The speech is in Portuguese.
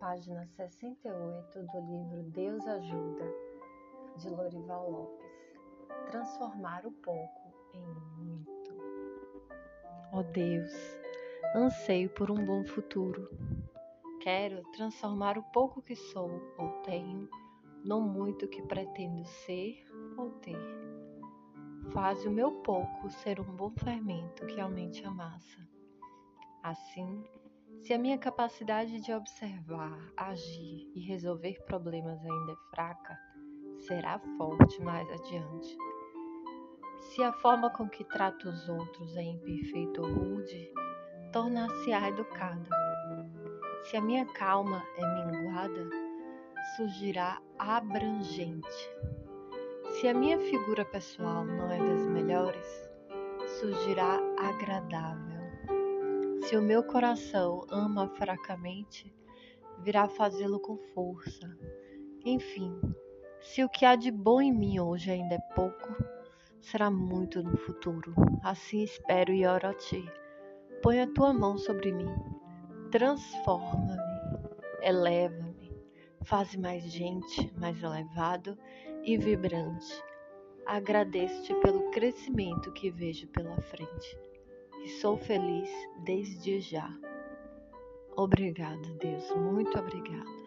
página 68 do livro Deus Ajuda, de Lorival Lopes. Transformar o pouco em muito. Ó oh Deus, anseio por um bom futuro. Quero transformar o pouco que sou ou tenho no muito que pretendo ser ou ter. Faz o meu pouco ser um bom fermento que aumente a massa. Assim, se a minha capacidade de observar, agir e resolver problemas ainda é fraca, será forte mais adiante. Se a forma com que trato os outros é imperfeita ou rude, tornar-se-á educada. Se a minha calma é minguada, surgirá abrangente. Se a minha figura pessoal não é das melhores, surgirá agradável. Se o meu coração ama fracamente, virá fazê-lo com força. Enfim, se o que há de bom em mim hoje ainda é pouco, será muito no futuro. Assim espero e oro a ti. Põe a tua mão sobre mim, transforma-me, eleva-me, faz mais gente, mais elevado e vibrante. Agradeço-te pelo crescimento que vejo pela frente e sou feliz desde já. Obrigada, Deus, muito obrigada.